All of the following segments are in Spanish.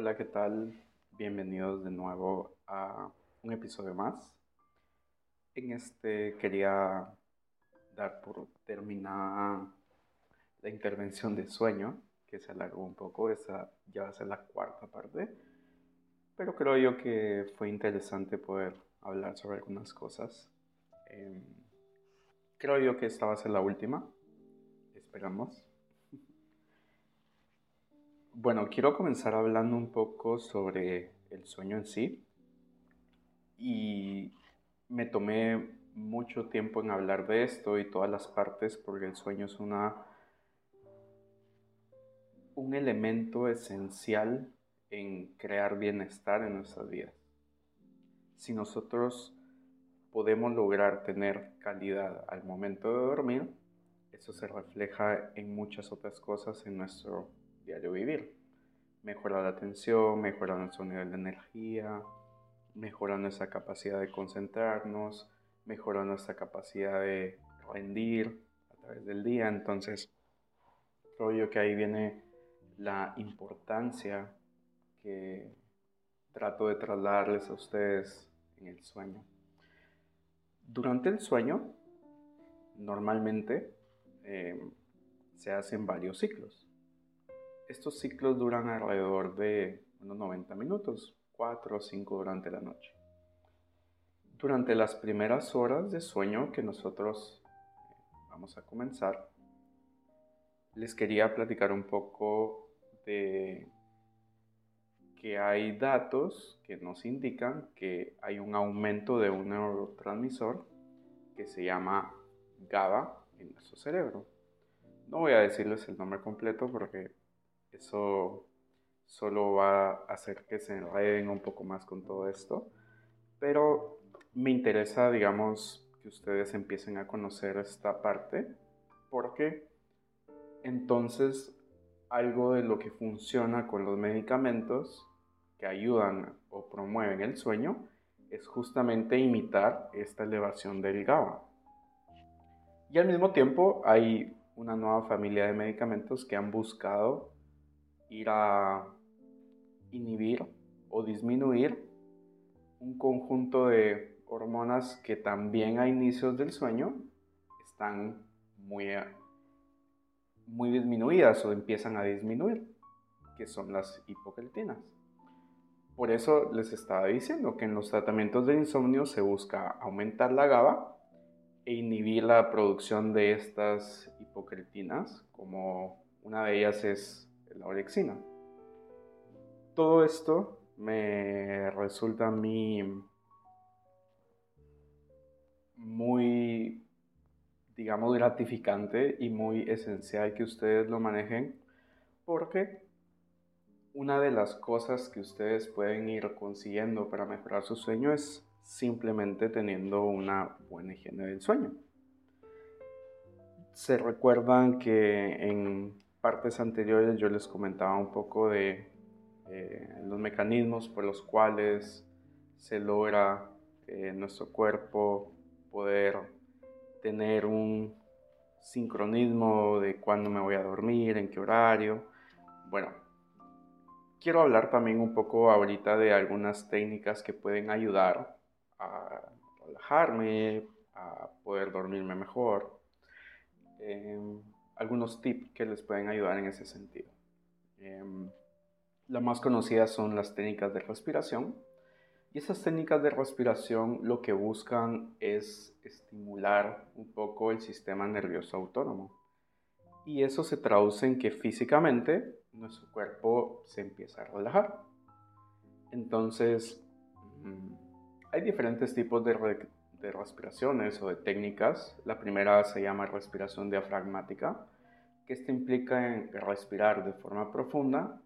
Hola, ¿qué tal? Bienvenidos de nuevo a un episodio más. En este quería dar por terminada la intervención de sueño, que se alargó un poco, esa ya va a ser la cuarta parte, pero creo yo que fue interesante poder hablar sobre algunas cosas. Em, creo yo que esta va a ser la última, esperamos. Bueno, quiero comenzar hablando un poco sobre el sueño en sí. Y me tomé mucho tiempo en hablar de esto y todas las partes porque el sueño es una un elemento esencial en crear bienestar en nuestras vidas. Si nosotros podemos lograr tener calidad al momento de dormir, eso se refleja en muchas otras cosas en nuestro diario vivir. Mejora la atención, mejora nuestro nivel de energía, mejora nuestra capacidad de concentrarnos, mejora nuestra capacidad de rendir a través del día. Entonces, creo yo que ahí viene la importancia que trato de trasladarles a ustedes en el sueño. Durante el sueño, normalmente eh, se hacen varios ciclos. Estos ciclos duran alrededor de unos 90 minutos, 4 o 5 durante la noche. Durante las primeras horas de sueño que nosotros eh, vamos a comenzar, les quería platicar un poco de que hay datos que nos indican que hay un aumento de un neurotransmisor que se llama GABA en nuestro cerebro. No voy a decirles el nombre completo porque eso solo va a hacer que se enreden un poco más con todo esto. Pero me interesa, digamos, que ustedes empiecen a conocer esta parte porque entonces algo de lo que funciona con los medicamentos que ayudan o promueven el sueño es justamente imitar esta elevación del GABA. Y al mismo tiempo hay una nueva familia de medicamentos que han buscado ir a inhibir o disminuir un conjunto de hormonas que también a inicios del sueño están muy, muy disminuidas o empiezan a disminuir, que son las hipocritinas. Por eso les estaba diciendo que en los tratamientos de insomnio se busca aumentar la GABA e inhibir la producción de estas hipocritinas, como una de ellas es la orexina. Todo esto me resulta a mí muy, digamos, gratificante y muy esencial que ustedes lo manejen porque una de las cosas que ustedes pueden ir consiguiendo para mejorar su sueño es simplemente teniendo una buena higiene del sueño. Se recuerdan que en partes anteriores yo les comentaba un poco de eh, los mecanismos por los cuales se logra en nuestro cuerpo poder tener un sincronismo de cuándo me voy a dormir, en qué horario. Bueno, quiero hablar también un poco ahorita de algunas técnicas que pueden ayudar a relajarme, a poder dormirme mejor. Em, algunos tips que les pueden ayudar en ese sentido. Em, la más conocida son las técnicas de respiración. Y esas técnicas de respiración lo que buscan es estimular un poco el sistema nervioso autónomo. Y eso se traduce en que físicamente nuestro cuerpo se empieza a relajar. Entonces, mm, hay diferentes tipos de, de respiraciones o de técnicas. La primera se llama respiración diafragmática, que esto implica en respirar de forma profunda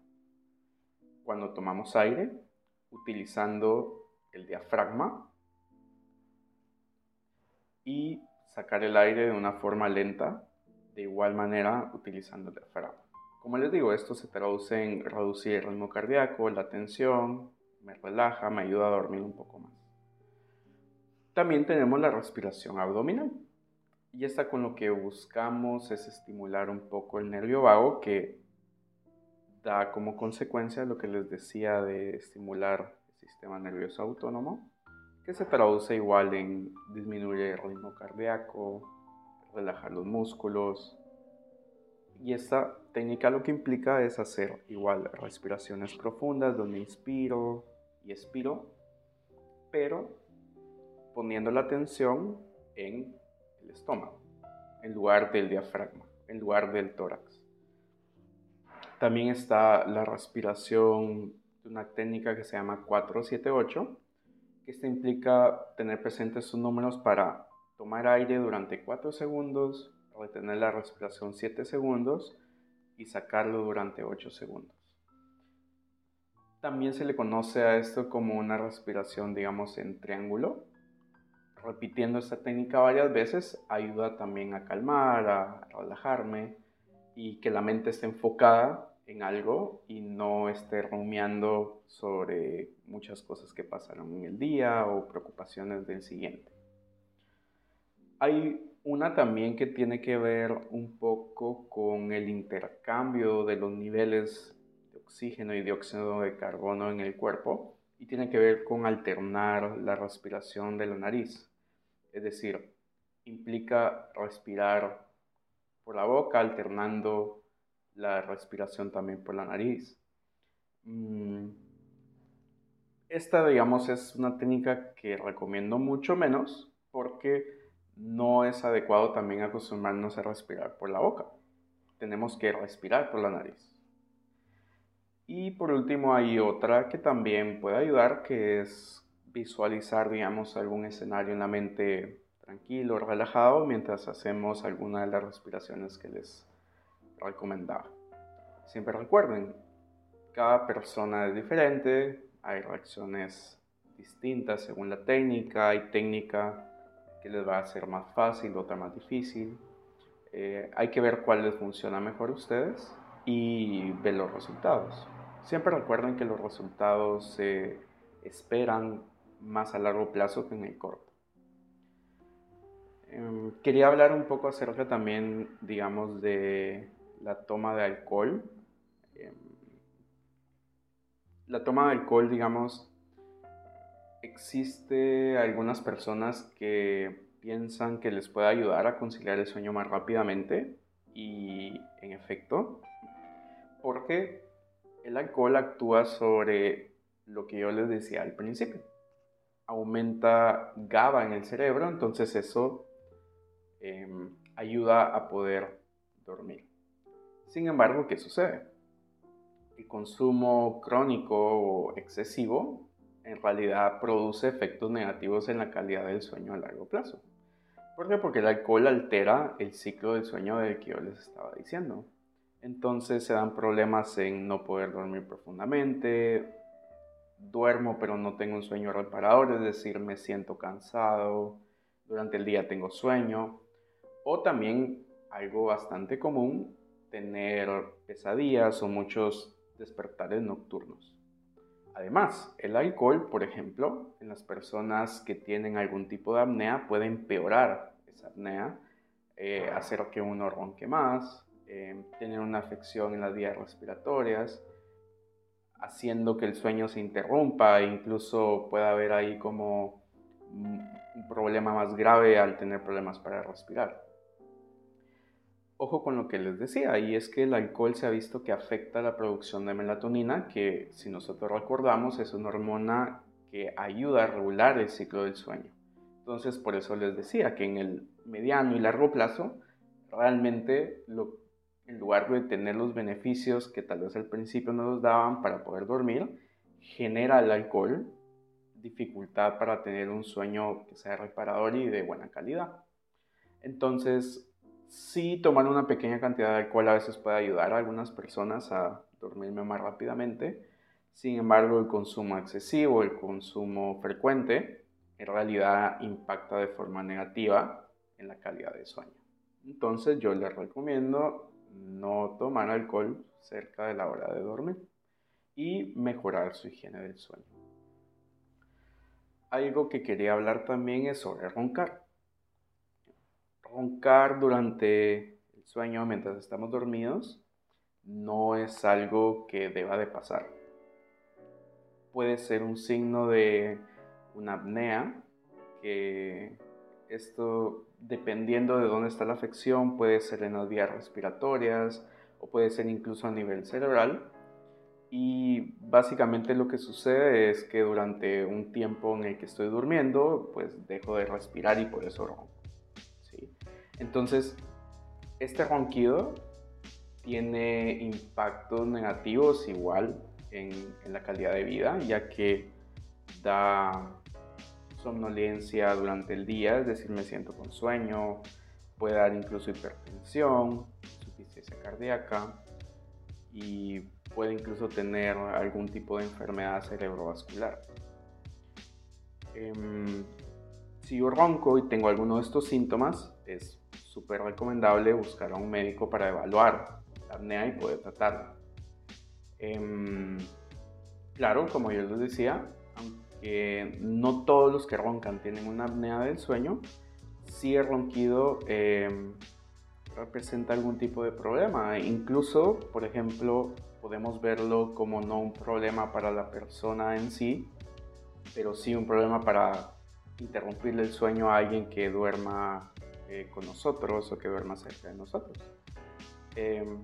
cuando tomamos aire utilizando el diafragma y sacar el aire de una forma lenta, de igual manera utilizando el diafragma. Como les digo, esto se traduce en reducir el ritmo cardíaco, la tensión, me relaja, me ayuda a dormir un poco más. También tenemos la respiración abdominal. Y esta con lo que buscamos es estimular un poco el nervio vago que da como consecuencia lo que les decía de estimular el sistema nervioso autónomo, que se traduce igual en disminuir el ritmo cardíaco, relajar los músculos. Y esta técnica lo que implica es hacer igual respiraciones profundas donde inspiro y expiro, pero poniendo la atención en el estómago, en lugar del diafragma, en lugar del tórax. También está la respiración de una técnica que se llama 478, que esta implica tener presentes sus números para tomar aire durante 4 segundos, retener la respiración 7 segundos y sacarlo durante 8 segundos. También se le conoce a esto como una respiración, digamos, en triángulo. Repitiendo esta técnica varias veces ayuda también a calmar, a relajarme y que la mente esté enfocada en algo y no esté rumiando sobre muchas cosas que pasaron en el día o preocupaciones del siguiente. Hay una también que tiene que ver un poco con el intercambio de los niveles de oxígeno y dióxido de carbono en el cuerpo y tiene que ver con alternar la respiración de la nariz. Es decir, implica respirar por la boca alternando la respiración también por la nariz. Mm, esta, digamos, es una técnica que recomiendo mucho menos porque no es adecuado también acostumbrarnos a respirar por la boca. Tenemos que respirar por la nariz. Y por último hay otra que también puede ayudar, que es visualizar, digamos, algún escenario en la mente tranquilo, relajado, mientras hacemos alguna de las respiraciones que les recomendaba. Siempre recuerden, cada persona es diferente, hay reacciones distintas según la técnica, hay técnica que les va a ser más fácil, otra más difícil. Eh, hay que ver cuál les funciona mejor a ustedes y ver los resultados. Siempre recuerden que los resultados se esperan más a largo plazo que en el corto. Em, quería hablar un poco acerca también, digamos, de la toma de alcohol. Em, la toma de alcohol, digamos, existe algunas personas que piensan que les puede ayudar a conciliar el sueño más rápidamente y en efecto, porque el alcohol actúa sobre lo que yo les decía al principio. Aumenta GABA en el cerebro, entonces eso em, ayuda a poder dormir. Sin embargo, ¿qué sucede? El consumo crónico o excesivo en realidad produce efectos negativos en la calidad del sueño a largo plazo. ¿Por qué? Porque el alcohol altera el ciclo del sueño del que yo les estaba diciendo. Entonces se dan problemas en no poder dormir profundamente, duermo pero no tengo un sueño reparador, es decir, me siento cansado, durante el día tengo sueño, o también algo bastante común, tener pesadillas o muchos despertares nocturnos. Además, el alcohol, por ejemplo, en las personas que tienen algún tipo de apnea puede empeorar esa apnea, eh, hacer que uno ronque más, eh, tener una afección en las vías respiratorias, haciendo que el sueño se interrumpa e incluso pueda haber ahí como un problema más grave al tener problemas para respirar ojo con lo que les decía, y es que el alcohol se ha visto que afecta la producción de melatonina, que si nosotros recordamos es una hormona que ayuda a regular el ciclo del sueño. Entonces, por eso les decía que en el mediano y largo plazo, realmente en lugar de tener los beneficios que tal vez al principio no nos daban para poder dormir, genera el alcohol dificultad para tener un sueño que sea reparador y de buena calidad. Entonces, Sí, tomar una pequeña cantidad de alcohol a veces puede ayudar a algunas personas a dormirme más rápidamente. Sin embargo, el consumo excesivo, el consumo frecuente, en realidad impacta de forma negativa en la calidad de sueño. Entonces yo les recomiendo no tomar alcohol cerca de la hora de dormir y mejorar su higiene del sueño. Algo que quería hablar también es sobre roncar roncar durante el sueño mientras estamos dormidos no es algo que deba de pasar. Puede ser un signo de una apnea, que esto, dependiendo de dónde está la afección, puede ser en las vías respiratorias o puede ser incluso a nivel cerebral. Y básicamente lo que sucede es que durante un tiempo en el que estoy durmiendo, pues dejo de respirar y por eso ronco. Entonces, este ronquido tiene impactos negativos igual en, en la calidad de vida, ya que da somnolencia durante el día, es decir, me siento con sueño, puede dar incluso hipertensión, insuficiencia cardíaca y puede incluso tener algún tipo de enfermedad cerebrovascular. Em, si yo ronco y tengo alguno de estos síntomas, es súper recomendable buscar a un médico para evaluar la apnea y poder tratarla. Em, claro, como yo les decía, no todos los que roncan tienen una apnea del sueño, si el ronquido em, representa algún tipo de problema. Incluso, por ejemplo, podemos verlo como no un problema para la persona en sí, pero sí un problema para interrumpirle el sueño a alguien que duerma eh, con nosotros o que duerma cerca de nosotros. Em,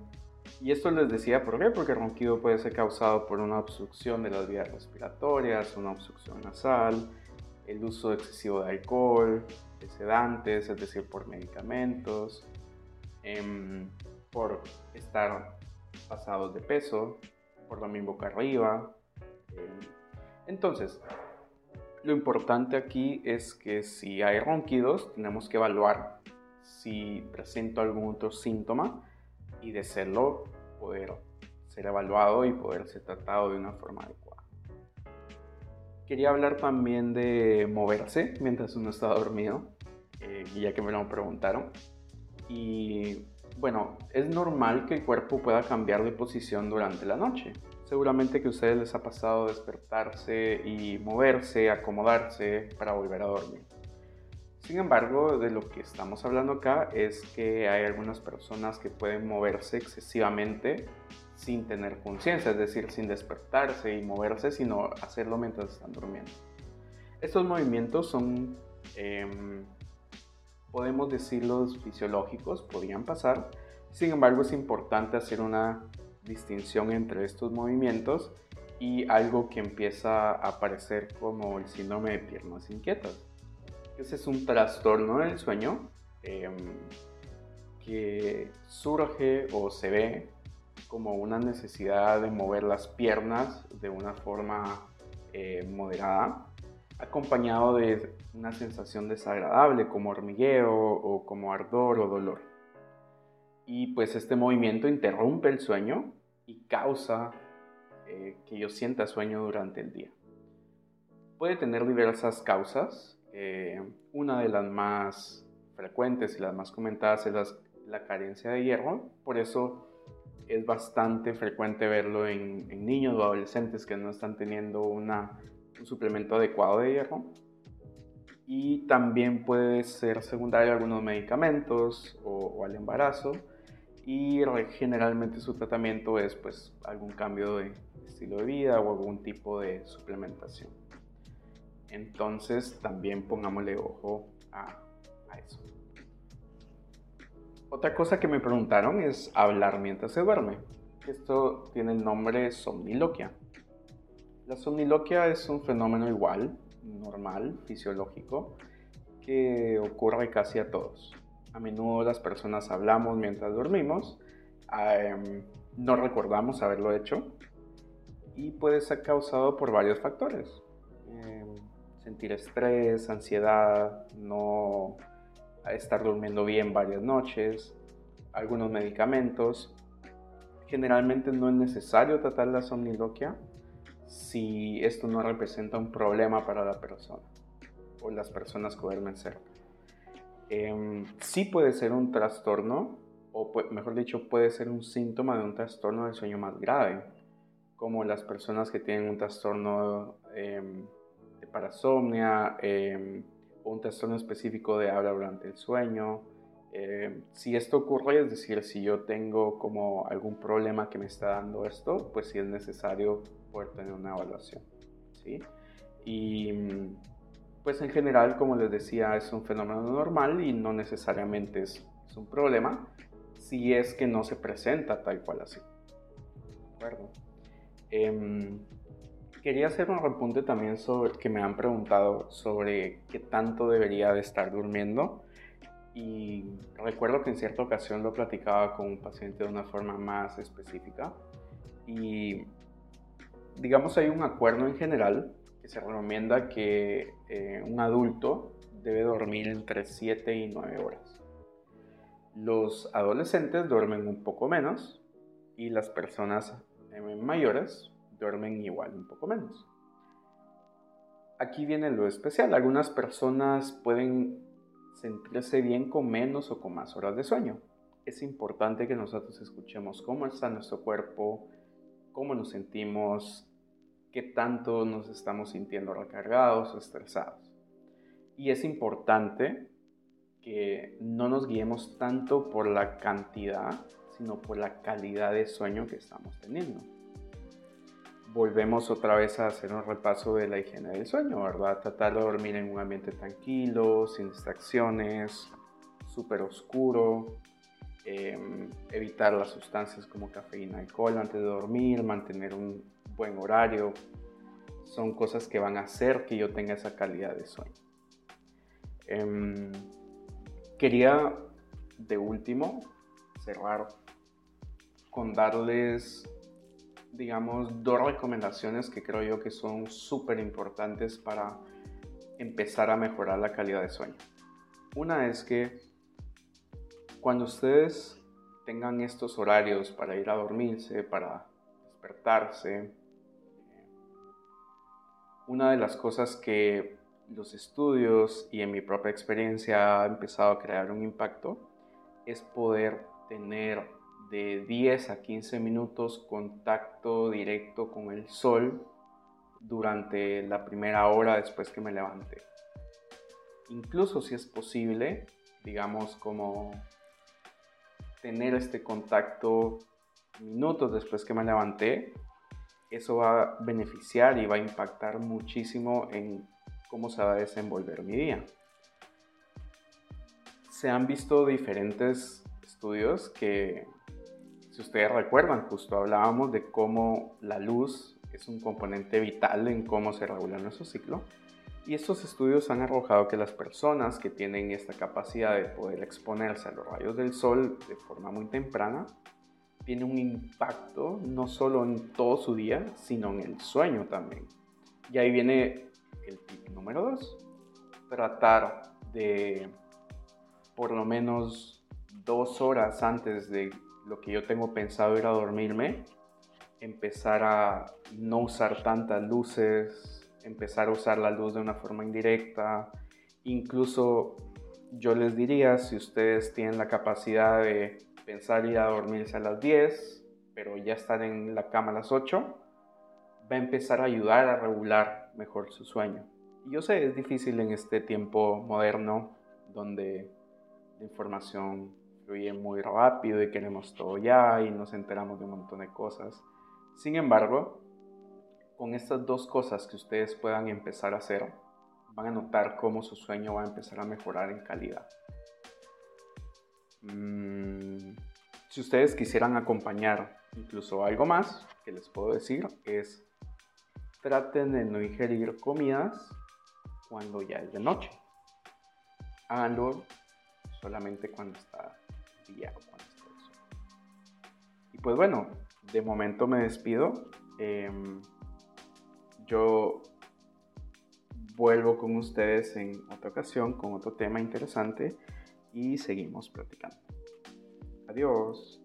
y esto les decía, ¿por qué? Porque el ronquido puede ser causado por una obstrucción de las vías respiratorias, una obstrucción nasal, el uso excesivo de alcohol, de sedantes, es decir, por medicamentos, em, por estar pasados de peso, por dormir boca arriba. Em. entonces, lo importante aquí es que si hay ronquidos, tenemos que evaluar si presento algún otro síntoma y de serlo, poder ser evaluado y poder ser tratado de una forma adecuada. Quería hablar también de moverse mientras uno está dormido, eh, ya que me lo preguntaron. Y bueno, es normal que el cuerpo pueda cambiar de posición durante la noche. Seguramente que a ustedes les ha pasado despertarse y moverse, acomodarse para volver a dormir. Sin embargo, de lo que estamos hablando acá es que hay algunas personas que pueden moverse excesivamente sin tener conciencia, es decir, sin despertarse y moverse, sino hacerlo mientras están durmiendo. Estos movimientos son, em, podemos decirlos, fisiológicos, podrían pasar, sin embargo es importante hacer una distinción entre estos movimientos y algo que empieza a aparecer como el síndrome de piernas inquietas. Ese es un trastorno del sueño em, que surge o se ve como una necesidad de mover las piernas de una forma eh, moderada, acompañado de una sensación desagradable como hormigueo o como ardor o dolor y pues este movimiento interrumpe el sueño y causa eh, que yo sienta sueño durante el día. Puede tener diversas causas. Eh, una de las más frecuentes y las más comentadas es la carencia de hierro. Por eso es bastante frecuente verlo en, niños o adolescentes que no están teniendo un suplemento adecuado de hierro. Y también puede ser secundario a algunos medicamentos o al embarazo y generalmente su tratamiento es pues algún cambio de estilo de vida o algún tipo de suplementación. Entonces también pongámosle ojo a, eso. Otra cosa que me preguntaron es hablar mientras se duerme. Esto tiene el nombre somniloquia. La somniloquia es un fenómeno igual, normal, fisiológico, que ocurre casi a todos. A menudo las personas hablamos mientras dormimos, em, no recordamos haberlo hecho y puede ser causado por varios factores. Sentir estrés, ansiedad, no estar durmiendo bien varias noches, algunos medicamentos. Generalmente no es necesario tratar la somniloquia si esto no representa un problema para la persona o las personas que duermen cerca. Em, sí puede ser un trastorno, o mejor dicho, puede ser un síntoma de un trastorno del sueño más grave, como las personas que tienen un trastorno de parasomnia em, o un trastorno específico de habla durante el sueño, Eh, si esto ocurre, es decir, si yo tengo como algún problema que me está dando esto, pues sí es necesario poder tener una evaluación. ¿sí? Y pues en general, como les decía, es un fenómeno normal y no necesariamente es, un problema si es que no se presenta tal cual así. ¿De acuerdo? Em, quería hacer un repunte también sobre que me han preguntado sobre qué tanto debería de estar durmiendo. Y recuerdo que en cierta ocasión lo platicaba con un paciente de una forma más específica. Y digamos hay un acuerdo en general que se recomienda que eh, un adulto debe dormir entre 7 y 9 horas. Los adolescentes duermen un poco menos y las personas eh, mayores duermen igual un poco menos. Aquí viene lo especial. Algunas personas pueden sentirse bien con menos o con más horas de sueño. Es importante que nosotros escuchemos cómo está nuestro cuerpo, cómo nos sentimos, qué tanto nos estamos sintiendo recargados o estresados. Y es importante que no nos guiemos tanto por la cantidad, sino por la calidad de sueño que estamos teniendo. Volvemos otra vez a hacer un repaso de la higiene del sueño, ¿verdad? Tratar de dormir en un ambiente tranquilo, sin distracciones, súper oscuro, em, evitar las sustancias como cafeína, alcohol antes de dormir, mantener un buen horario, son cosas que van a hacer que yo tenga esa calidad de sueño. Em, quería, de último, cerrar con darles, digamos, dos recomendaciones que creo yo que son súper importantes para empezar a mejorar la calidad de sueño. Una es que cuando ustedes tengan estos horarios para ir a dormirse, para despertarse, una de las cosas que los estudios y en mi propia experiencia ha empezado a crear un impacto es poder tener de 10 a 15 minutos contacto directo con el sol durante la primera hora después que me levante. Incluso si es posible, digamos como tener este contacto minutos después que me levanté eso va a beneficiar y va a impactar muchísimo en cómo se va a desenvolver mi día. Se han visto diferentes estudios que, si ustedes recuerdan, justo hablábamos de cómo la luz es un componente vital en cómo se regula nuestro ciclo. Y estos estudios han arrojado que las personas que tienen esta capacidad de poder exponerse a los rayos del sol de forma muy temprana tiene un impacto no solo en todo su día, sino en el sueño también. Y ahí viene el tip número dos. Tratar de por lo menos dos horas antes de lo que yo tengo pensado ir a dormirme, empezar a no usar tantas luces, empezar a usar la luz de una forma indirecta. Incluso yo les diría, si ustedes tienen la capacidad de pensar ir a dormirse a las 10, pero ya estar en la cama a las 8, va a empezar a ayudar a regular mejor su sueño. Yo sé, es difícil en este tiempo moderno donde la información fluye muy rápido y queremos todo ya y nos enteramos de un montón de cosas. Sin embargo, con estas dos cosas que ustedes puedan empezar a hacer, van a notar cómo su sueño va a empezar a mejorar en calidad. Mm, si ustedes quisieran acompañar incluso algo más que les puedo decir es traten de no ingerir comidas cuando ya es de noche. Háganlo solamente cuando está Y pues bueno, de momento me despido. Em, yo vuelvo con ustedes en otra ocasión con otro tema interesante y seguimos platicando. Adiós.